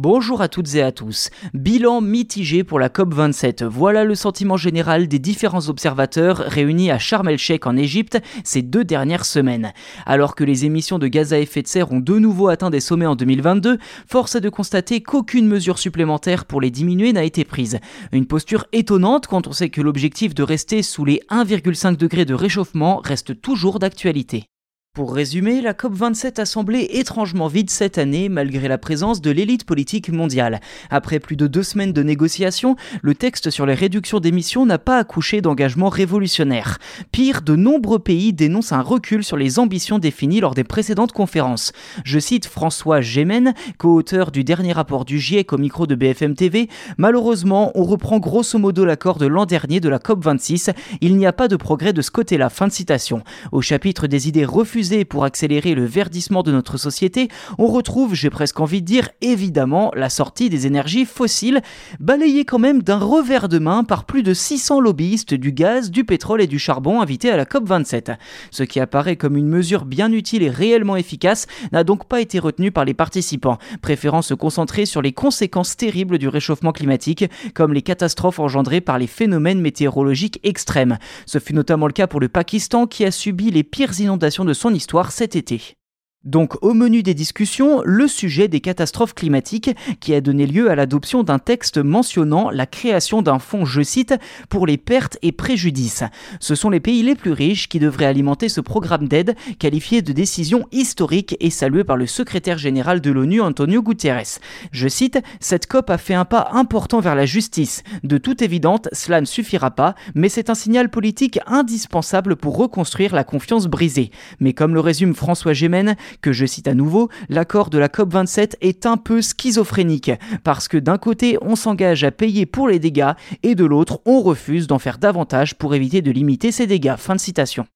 Bonjour à toutes et à tous. Bilan mitigé pour la COP27. Voilà le sentiment général des différents observateurs réunis à Sharm el-Sheikh en Égypte ces deux dernières semaines. Alors que les émissions de gaz à effet de serre ont de nouveau atteint des sommets en 2022, force est de constater qu'aucune mesure supplémentaire pour les diminuer n'a été prise. Une posture étonnante quand on sait que l'objectif de rester sous les 1,5 degrés de réchauffement reste toujours d'actualité. Pour résumer, la COP27 a semblé étrangement vide cette année malgré la présence de l'élite politique mondiale. Après plus de deux semaines de négociations, le texte sur les réductions d'émissions n'a pas accouché d'engagements révolutionnaires. Pire, de nombreux pays dénoncent un recul sur les ambitions définies lors des précédentes conférences. Je cite François Gémen, co-auteur du dernier rapport du GIEC au micro de BFM TV. Malheureusement, on reprend grosso modo l'accord de l'an dernier de la COP26. Il n'y a pas de progrès de ce côté-là. Fin de citation. Au chapitre des idées refusées pour accélérer le verdissement de notre société, on retrouve, j'ai presque envie de dire, évidemment, la sortie des énergies fossiles, balayée quand même d'un revers de main par plus de 600 lobbyistes du gaz, du pétrole et du charbon invités à la COP27. Ce qui apparaît comme une mesure bien utile et réellement efficace n'a donc pas été retenu par les participants, préférant se concentrer sur les conséquences terribles du réchauffement climatique, comme les catastrophes engendrées par les phénomènes météorologiques extrêmes. Ce fut notamment le cas pour le Pakistan qui a subi les pires inondations de son histoire cet été. Donc au menu des discussions, le sujet des catastrophes climatiques qui a donné lieu à l'adoption d'un texte mentionnant la création d'un fonds, je cite, pour les pertes et préjudices. Ce sont les pays les plus riches qui devraient alimenter ce programme d'aide qualifié de décision historique et salué par le secrétaire général de l'ONU Antonio Guterres. Je cite, cette COP a fait un pas important vers la justice. De toute évidence, cela ne suffira pas, mais c'est un signal politique indispensable pour reconstruire la confiance brisée. Mais comme le résume François Gémen, que je cite à nouveau, l'accord de la COP27 est un peu schizophrénique, parce que d'un côté on s'engage à payer pour les dégâts et de l'autre on refuse d'en faire davantage pour éviter de limiter ces dégâts. Fin de citation.